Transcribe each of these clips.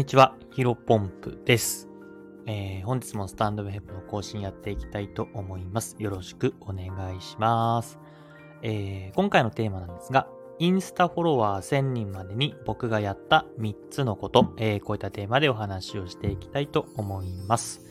にちは、ヒロポンプです。えー、本日もスタンドウェブの更新やっていきたいと思います。よろしくお願いします。えー、今回のテーマなんですが、インスタフォロワー1000人までに僕がやった3つのこと、えー、こういったテーマでお話をしていきたいと思います。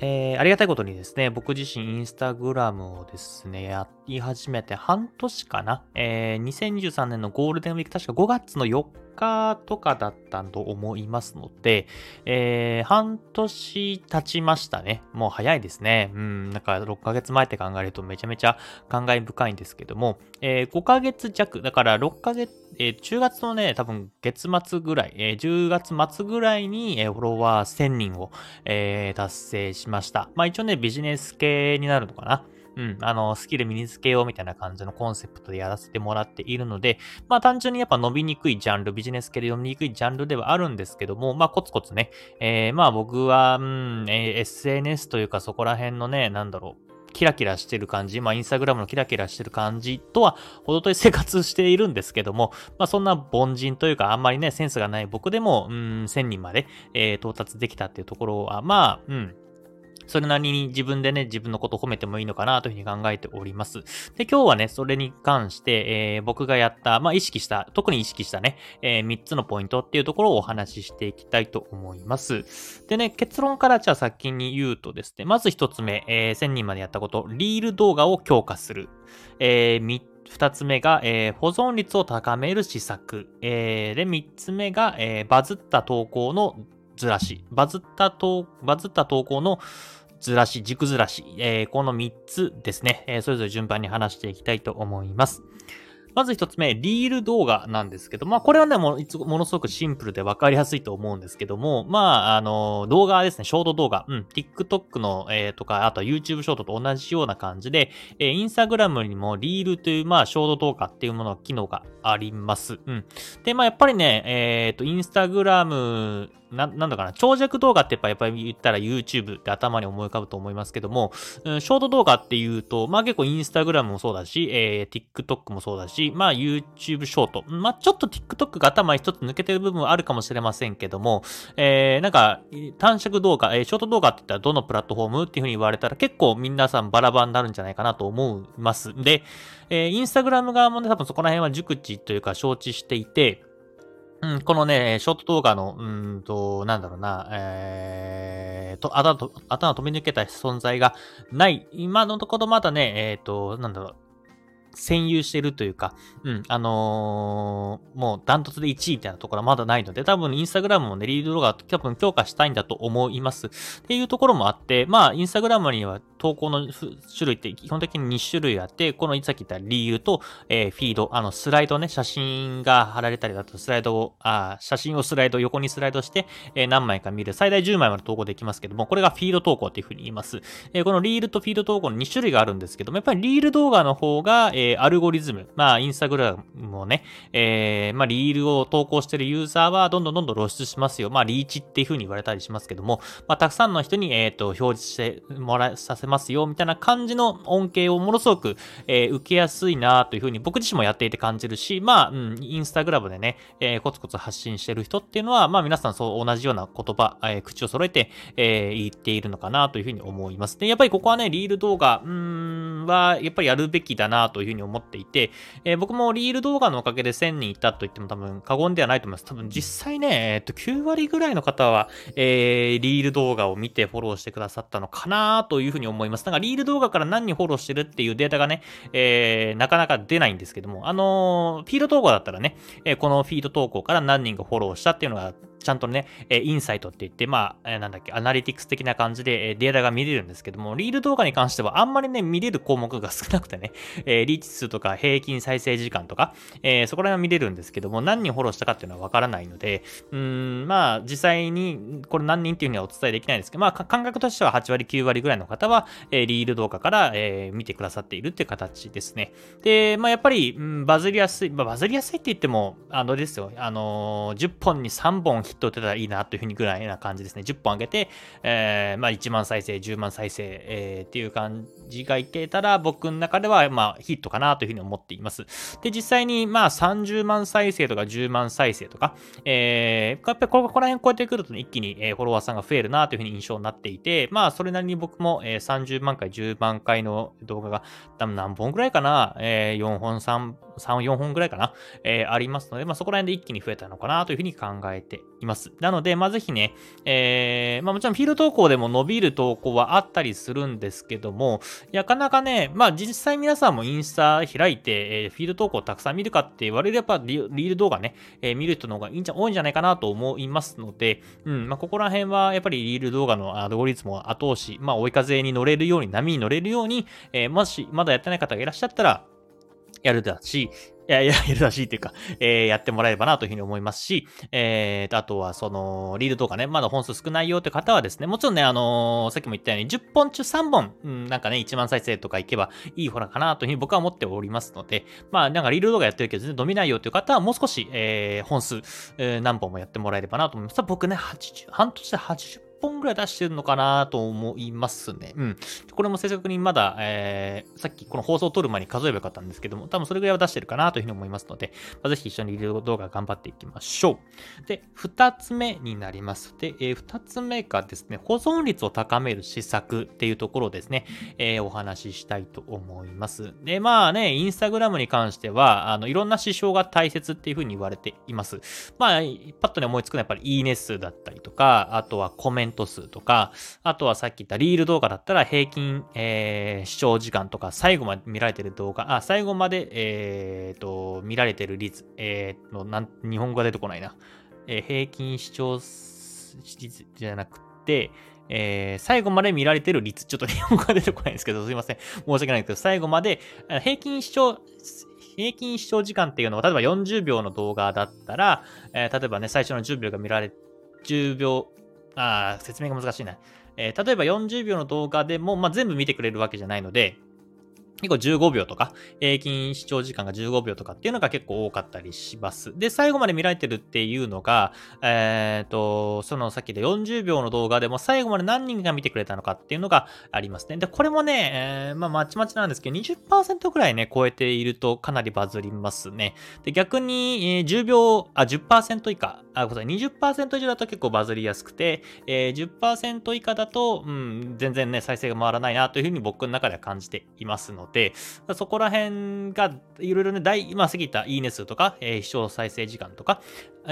えー、ありがたいことにですね、僕自身インスタグラムをですね、やり始めて半年かな。えー、2023年のゴールデンウィーク、確か5月の4日とかだったと思いますので、えー、半年経ちましたね。もう早いですね。うん、なんか6ヶ月前って考えるとめちゃめちゃ感慨深いんですけども、えー、5ヶ月弱、だから6ヶ月、えー、10月のね、多分月末ぐらい、えー、10月末ぐらいに、えー、フォロワー1000人を、えー、達成しました。まあ一応ね、ビジネス系になるのかな。うん、あの、スキル身につけようみたいな感じのコンセプトでやらせてもらっているので、まあ単純にやっぱ伸びにくいジャンル、ビジネス系で伸びにくいジャンルではあるんですけども、まあコツコツね、えー、まあ僕は、うん、えー、SNS というかそこら辺のね、なんだろう、キラキラしてる感じ、まあ、インスタグラムのキラキラしてる感じとは、ほどとい生活しているんですけども、まあ、そんな凡人というか、あんまりね、センスがない僕でも、うん、1000人まで、えー、到達できたっていうところは、まあ、うん、それなりに自分でね、自分のことを褒めてもいいのかなというふうに考えております。で、今日はね、それに関して、えー、僕がやった、まあ、意識した、特に意識したね、えー、3つのポイントっていうところをお話ししていきたいと思います。でね、結論からじゃあ先に言うとですね、まず1つ目、えー、1000人までやったこと、リール動画を強化する。えー、二つ目が、えー、保存率を高める施策。えー、で、三つ目が、えー、バズった投稿のずらし。バズった投、バズった投稿のずらし、軸ずらし、えー、この3つですね、えー、それぞれ順番に話していきたいと思います。まず一つ目、リール動画なんですけど、まあこれはね、ものすごくシンプルで分かりやすいと思うんですけども、まああの、動画ですね、ショート動画、うん、TikTok の、えー、とか、あと YouTube ショートと同じような感じで、えー、Instagram にもリールという、まあショート動画っていうもの、機能があります。うん。で、まあやっぱりね、えっ、ー、と、Instagram な、なんだかな、長尺動画ってやっぱり言ったら YouTube って頭に思い浮かぶと思いますけども、うん、ショート動画っていうと、まあ結構 Instagram もそうだし、えー、TikTok もそうだし、まあ YouTube ショート。まあちょっと TikTok が頭一つ抜けてる部分はあるかもしれませんけども、えー、なんか短尺動画、えー、ショート動画って言ったらどのプラットフォームっていう風に言われたら結構皆さんバラバラになるんじゃないかなと思います。で、えー、インスタグラム側もね、多分そこら辺は熟知というか承知していて、うん、このね、ショート動画の、うんと、なんだろうな、えー、と、頭、頭を飛び抜けた存在がない、今のところまだね、えっ、ー、と、なんだろう、占有してるというか、うん、あのー、もうダントツで1位みたいなところはまだないので、多分インスタグラムもね、リード動画多分強化したいんだと思います。っていうところもあって、まあ、インスタグラムには投稿の種類って基本的に2種類あって、このさっき言った理由と、えー、フィード、あの、スライドね、写真が貼られたりだと、スライドを、あ写真をスライド、横にスライドして、えー、何枚か見る、最大10枚まで投稿できますけども、これがフィード投稿っていうふうに言います。え、このリールとフィード投稿の2種類があるんですけども、やっぱりリール動画の方が、えー、アルゴリズム、まあ、インスタグラムもね、えー、まあ、リールを投稿してるユーザーは、どんどんどんどん露出しますよ。まあ、リーチっていうふうに言われたりしますけども、まあ、たくさんの人に、えっ、ー、と、表示してもらえさせますよ、みたいな感じの恩恵をものすごく、えー、受けやすいなというふうに僕自身もやっていて感じるし、まあ、うん、インスタグラムでね、えー、コツコツ発信してる人っていうのは、まあ皆さんそう同じような言葉、えー、口を揃えて、えー、言っているのかなというふうに思います。で、やっぱりここはね、リール動画、うん、は、やっぱりやるべきだなというふうに思っていて、えー、僕もリール動画のおかげで1000人いたと言っても多分過言ではないと思います。多分実際ね、えっと、9割ぐらいの方は、えー、リール動画を見てフォローしてくださったのかなというふうに思います。なんかリール動画から何人フォローしてるっていうデータがね、えー、なかなか出ないんですけども、あのー、フィード投稿だったらね、え、このフィード投稿から何人がフォローしたっていうのがちゃんとね、えインサイトって言って、まあ、なんだっけ、アナリティクス的な感じで、えデータが見れるんですけども、リール動画に関してはあんまりね、見れる項目が少なくてね、えリーチ数とか平均再生時間とか、えそこら辺は見れるんですけども、何人フォローしたかっていうのはわからないので、うん、まあ、実際にこれ何人っていうふうにはお伝えできないですけど、まあ、感覚としては8割、9割ぐらいの方は、えリール動画から、え見てくださっているっていう形ですね。で、まあ、やっぱり、バズりやすい、まあ、バズりやすいって言っても、あのですよ、あの10本に3本ヒッット打てたらいいなというふうにぐらいな感じですね。10本上げて、えー、まあ1万再生、10万再生、えー、っていう感じがいけたら、僕の中では、まあヒットかなというふうに思っています。で、実際に、まあ30万再生とか10万再生とか、えー、やっぱりここら辺超えてくると、ね、一気に、フォロワーさんが増えるなというふうに印象になっていて、まあそれなりに僕も、30万回、10万回の動画が、多分何本ぐらいかな、えー、4本、3本、3、4本ぐらいかな、えー、ありますので、まあそこら辺で一気に増えたのかなというふうに考えています。なので、まあぜひね、えー、まあもちろんフィールド投稿でも伸びる投稿はあったりするんですけども、なかなかね、まあ実際皆さんもインスタ開いて、えー、フィールド投稿たくさん見るかって言われればリ、リール動画ね、えー、見る人の方がいいんじゃ多いんじゃないかなと思いますので、うん、まあここら辺はやっぱりリール動画のアルゴリズムを後押し、まあ追い風に乗れるように、波に乗れるように、えー、もしまだやってない方がいらっしゃったら、やるだし、いや、いや、やるらしいっていうか、えー、やってもらえればなというふうに思いますし、えー、あとは、その、リードとかね、まだ本数少ないよって方はですね、もちろんね、あのー、さっきも言ったように、10本中3本、うん、なんかね、1万再生とかいけばいいほらかなというふうに僕は思っておりますので、まあ、なんかリード動画やってるけど全然伸びないよっていう方は、もう少し、えー、本数、えー、何本もやってもらえればなと思います。僕ね、80、半年で80本ぐらい出してるのかなと思いますね。うん。これも正確にまだ、えー、さっきこの放送を撮る前に数えばよかったんですけども、多分それぐらいは出してるかなというふうに思いますので、まあ、ぜひ一緒にリー動画頑張っていきましょう。で、二つ目になります。で、えー、二つ目がですね、保存率を高める施策っていうところですね、えー、お話ししたいと思います。で、まあね、インスタグラムに関しては、あの、いろんな指標が大切っていうふうに言われています。まあ、パッとね思いつくのはやっぱりいいね数だったりとか、あとはコメント数とか、あとはさっき言ったリール動画だったら平均、えー、視聴時間とか、最後まで見られてる動画、あ、最後まで、えー、と、見られてる率、えー、の、なん、日本語が出てこないな。えー、平均視聴率じゃなくて、えー、最後まで見られてる率、ちょっと日本語が出てこないんですけど、すいません。申し訳ないですけど、最後まで、平均視聴、平均視聴時間っていうのは、例えば40秒の動画だったら、えー、例えばね、最初の10秒が見られ、10秒、あ説明が難しいな。えー、例えば40秒の動画でも、まあ、全部見てくれるわけじゃないので、結構15秒とか、平均視聴時間が15秒とかっていうのが結構多かったりします。で、最後まで見られてるっていうのが、えっ、ー、と、そのさっきで40秒の動画でも最後まで何人が見てくれたのかっていうのがありますね。で、これもね、えー、まあ、まちまちなんですけど、20%くらいね、超えているとかなりバズりますね。で、逆に、えー、10秒、あ、10%以下、あ、ごめんなさい、20%以上だと結構バズりやすくて、えー、10%以下だと、うん、全然ね、再生が回らないなというふうに僕の中では感じていますので、で、そこら辺がいろいろね、大、まあ、過ぎたいいね数とか、えー、視聴再生時間とか、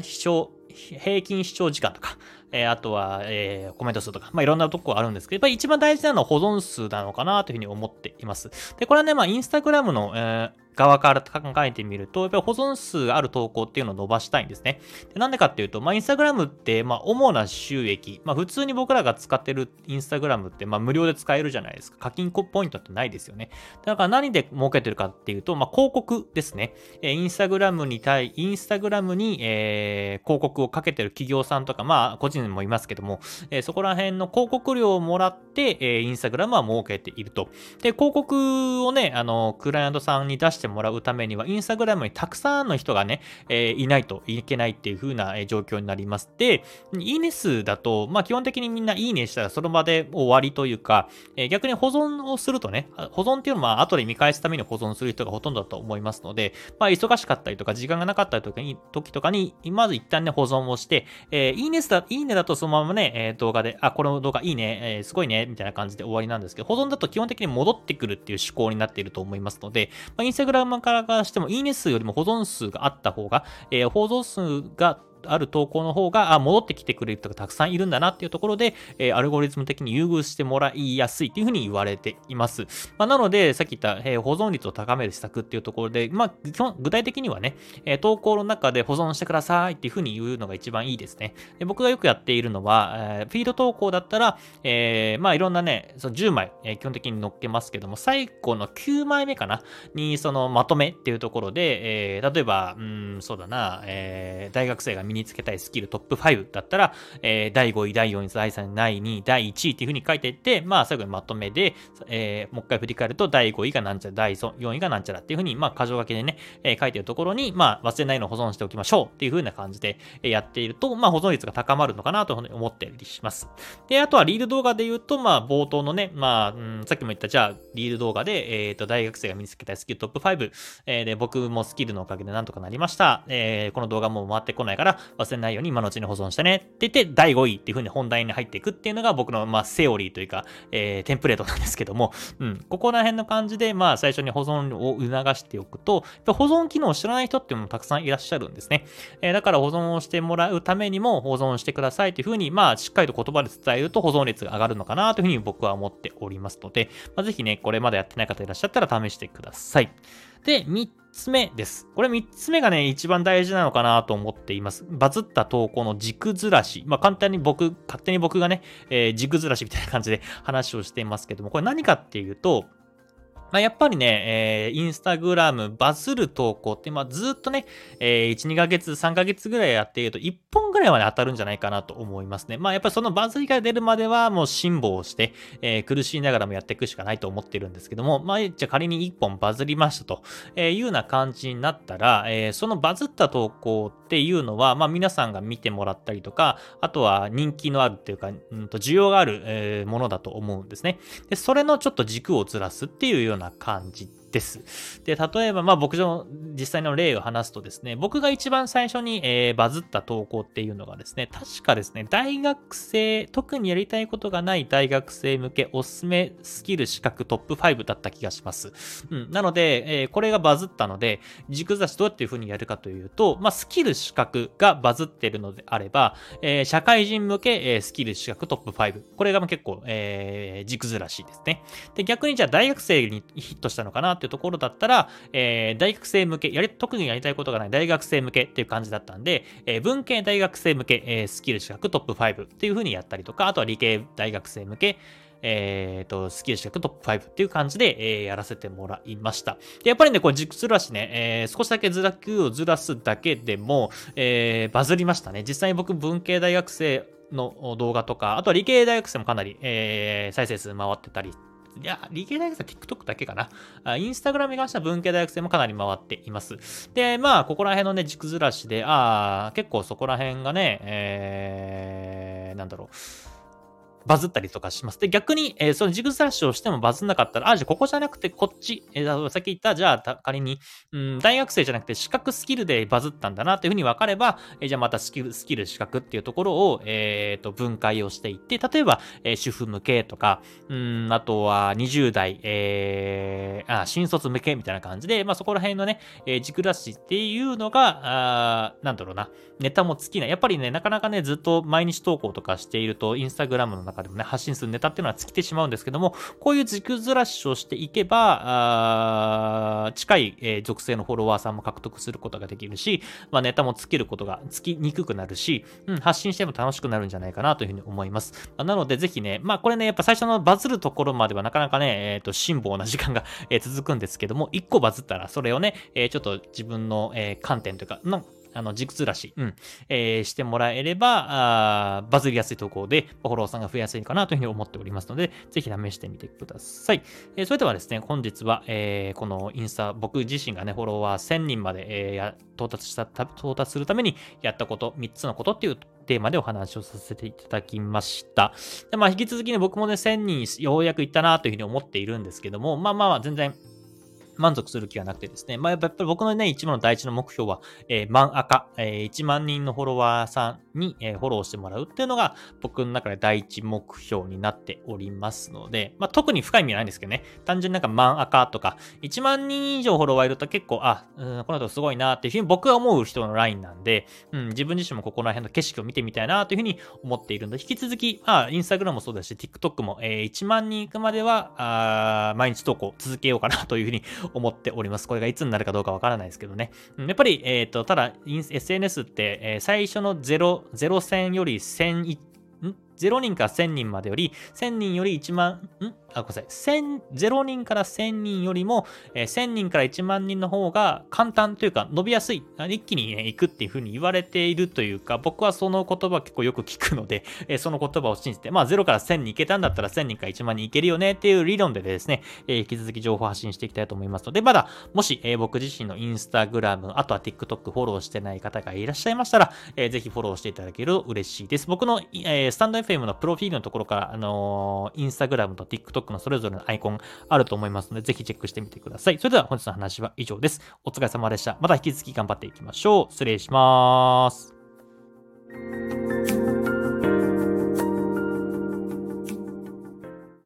視聴、平均視聴時間とか、えー、あとは、えー、コメント数とか、まあ、いろんなとこあるんですけど、やっぱり一番大事なのは保存数なのかなというふうに思っています。で、これはね、まあ、インスタグラムの、えー、側から考えてみると、やっぱり保存数ある投稿っていうのを伸ばしたいんですね。でなんでかっていうと、まあ、インスタグラムって、まあ、主な収益、まあ、普通に僕らが使ってるインスタグラムって、まあ、無料で使えるじゃないですか。課金ポイントってないですよね。だから何で儲けてるかっていうと、まあ、広告ですね。えー、インスタグラムに対、インスタグラムに、えー、広告をかけてる企業さんとか、まあ、個人もいますけども、えー、そこら辺の広告料をもらって、えー、インスタグラムは儲けていると。で、広告をね、あの、クライアントさんに出してもらうためには、インスタグラムにたくさんの人がね、え、いないといけないっていう風な、状況になります。で、いいね数だと、まあ基本的にみんないいねしたらその場で終わりというか、え、逆に保存をするとね、保存っていうのは後で見返すために保存する人がほとんどだと思いますので、まあ忙しかったりとか時間がなかったりとかに、時とかに、まず一旦ね、保存をして、えー、いいねだ、いいねだとそのままね、え、動画で、あ、この動画いいね、えー、すごいね、みたいな感じで終わりなんですけど、保存だと基本的に戻ってくるっていう思考になっていると思いますので、まあ、インスタグラムからしてもいいね数よりも保存数があった方が、えー、保存数がある投稿の方が、あ、戻ってきてくれる人がたくさんいるんだなっていうところで、えー、アルゴリズム的に優遇してもらいやすいっていうふうに言われています。まあ、なので、さっき言った、えー、保存率を高める施策っていうところで、まあ、基本、具体的にはね、えー、投稿の中で保存してくださいっていうふうに言うのが一番いいですね。で僕がよくやっているのは、えフィード投稿だったら、えまあ、いろんなね、その10枚、え基本的に載っけますけども、最後の9枚目かなに、そのまとめっていうところで、え例えば、うん、そうだな、え大学生が身につけたいスキルトップ5だったら、えー、第5位、第4位、第3位、第2位、第1位っていう風に書いていって、まあ最後にまとめで、えー、もう一回振り返ると、第5位がなんちゃら、第4位がなんちゃらっていう風に、まあ箇条書きでね、えー、書いてるところに、まあ忘れないのを保存しておきましょうっていう風な感じでやっていると、まあ保存率が高まるのかなと思ってりします。で、あとはリール動画で言うと、まあ冒頭のね、まあ、うん、さっきも言った、じゃあリール動画で、えっ、ー、と、大学生が身につけたいスキルトップ5、えー、で、僕もスキルのおかげでなんとかなりました。えー、この動画も回ってこないから忘れないように今のうちに保存してねって言って、第5位っていう風に本題に入っていくっていうのが僕の、まあ、セオリーというか、えー、テンプレートなんですけども、うん、ここら辺の感じで、まあ、最初に保存を促しておくと、保存機能を知らない人っていうのもたくさんいらっしゃるんですね。えー、だから保存をしてもらうためにも保存してくださいという風に、まあ、しっかりと言葉で伝えると保存率が上がるのかなというふうに僕は思っておりますので、まあ、ぜひね、これまだやってない方いらっしゃったら試してください。で、3つ目です。これ3つ目がね、一番大事なのかなと思っています。バズった投稿の軸ずらし。まあ簡単に僕、勝手に僕がね、えー、軸ずらしみたいな感じで話をしていますけども、これ何かっていうと、まあ、やっぱりね、えー、インスタグラムバズる投稿って、まあ、ずっとね、えー、1、2ヶ月、3ヶ月ぐらいやっていると、1本ぐらいはね、当たるんじゃないかなと思いますね。まあ、やっぱりそのバズりが出るまでは、もう辛抱して、えー、苦しいながらもやっていくしかないと思ってるんですけども、まあ、じゃあ仮に1本バズりましたと、えいうような感じになったら、えー、そのバズった投稿っていうのは、まあ、皆さんが見てもらったりとか、あとは人気のあるっていうか、うんと需要がある、えー、ものだと思うんですね。で、それのちょっと軸をずらすっていうような感じです。で、例えば、まあ僕の実際の例を話すとですね、僕が一番最初に、えー、バズった投稿っていうのがですね、確かですね、大学生、特にやりたいことがない大学生向けおすすめスキル資格トップ5だった気がします。うん、なので、えー、これがバズったので、軸雑誌どうやっていう風にやるかというと、まあスキル資格がバズってるのであれば、えー、社会人向け、え、スキル資格トップ5。これが結構、えー、軸ずらしいですね。で、逆にじゃあ大学生にヒットしたのかなっていうところだったら、えー、大学生向け、やり、特にやりたいことがない大学生向けっていう感じだったんで、えー、文系大学生向け、えー、スキル資格トップ5っていう風にやったりとか、あとは理系大学生向け、えっ、ー、と、スキル資格トップ5っていう感じで、えー、やらせてもらいました。で、やっぱりね、これ軸ずらしね、えー、少しだけずらくをずらすだけでも、えー、バズりましたね。実際に僕、文系大学生の動画とか、あとは理系大学生もかなり、えー、再生数回ってたりいや、理系大学生は TikTok だけかな。インスタグラムに関しては文系大学生もかなり回っています。で、まあ、ここら辺のね、軸ずらしで、ああ、結構そこら辺がね、えー、なんだろう。バズったりとかします。で、逆に、えー、そのジグザッシュをしてもバズんなかったら、あ、じゃあここじゃなくてこっち、えー、さっき言った、じゃあ仮に、うん、大学生じゃなくて資格スキルでバズったんだなっていうふうに分かれば、えー、じゃあまたスキル、スキル資格っていうところを、えっ、ー、と、分解をしていって、例えば、えー、主婦向けとか、うん、あとは20代、えー、あ、新卒向けみたいな感じで、まあそこら辺のね、えー、軸出しっていうのが、あなんだろうな、ネタも尽きない。やっぱりね、なかなかね、ずっと毎日投稿とかしていると、インスタグラムの中でもね、発信するネタっていうのは尽きてしまうんですけども、こういう軸ずらしをしていけば、あ近い、えー、属性のフォロワーさんも獲得することができるし、まあ、ネタも尽きることが、尽きにくくなるし、うん、発信しても楽しくなるんじゃないかなというふうに思います。まあ、なので、ぜひね、まあ、これね、やっぱ最初のバズるところまではなかなかね、えっ、ー、と、辛抱な時間が、えー、続くんですけども、1個バズったら、それをね、えー、ちょっと自分の、え観点というか、あの、軸ずらし、うん、えー、してもらえれば、あバズりやすい投稿で、フォローさんが増えやすいかなというふうに思っておりますので、ぜひ試してみてください。えー、それではですね、本日は、えー、このインスタ、僕自身がね、フォロワー1000人まで、えー、到達した、到達するためにやったこと、3つのことっていうテーマでお話をさせていただきました。でまあ、引き続きね、僕もね、1000人ようやくいったなというふうに思っているんですけども、まあまあ、全然、満足する気はなくてですね、まあ、やっぱり僕のね、一番の第一の目標は、えー、満赤、えー、1万人のフォロワーさん。に、えー、フォローしてもらうっていうのが、僕の中で第一目標になっておりますので、まあ、特に深い意味はないんですけどね、単純になんか満赤とか、1万人以上フォロワーいると結構、あ、うん、この人すごいなっていうふうに僕が思う人のラインなんで、うん、自分自身もここら辺の景色を見てみたいなというふうに思っているので、引き続き、まあ、インスタグラムもそうだし、TikTok も、えー、1万人行くまでは、あ毎日投稿続けようかなというふうに 思っております。これがいつになるかどうかわからないですけどね。うんやっぱり、えっ、ー、と、ただ、SNS って、えー、最初の0、0戦より1000、0人から1000人までより、1000人より1万、ん？あ、ごめんなさい。1000、0人から1000人よりも、えー、1000人から1万人の方が簡単というか伸びやすい。一気にね、行くっていうふうに言われているというか、僕はその言葉結構よく聞くので、えー、その言葉を信じて、まあ0から1000に行けたんだったら1000人から1万人行けるよねっていう理論でですね、えー、引き続き情報発信していきたいと思いますので、まだ、もし、えー、僕自身のインスタグラム、あとは TikTok フォローしてない方がいらっしゃいましたら、えー、ぜひフォローしていただけると嬉しいです。僕の、えー、スタンド FM のプロフィールのところから、あのー、インスタグラムと TikTok のそれぞれのアイコンあると思いますので、ぜひチェックしてみてください。それでは本日の話は以上です。お疲れ様でした。また引き続き頑張っていきましょう。失礼します。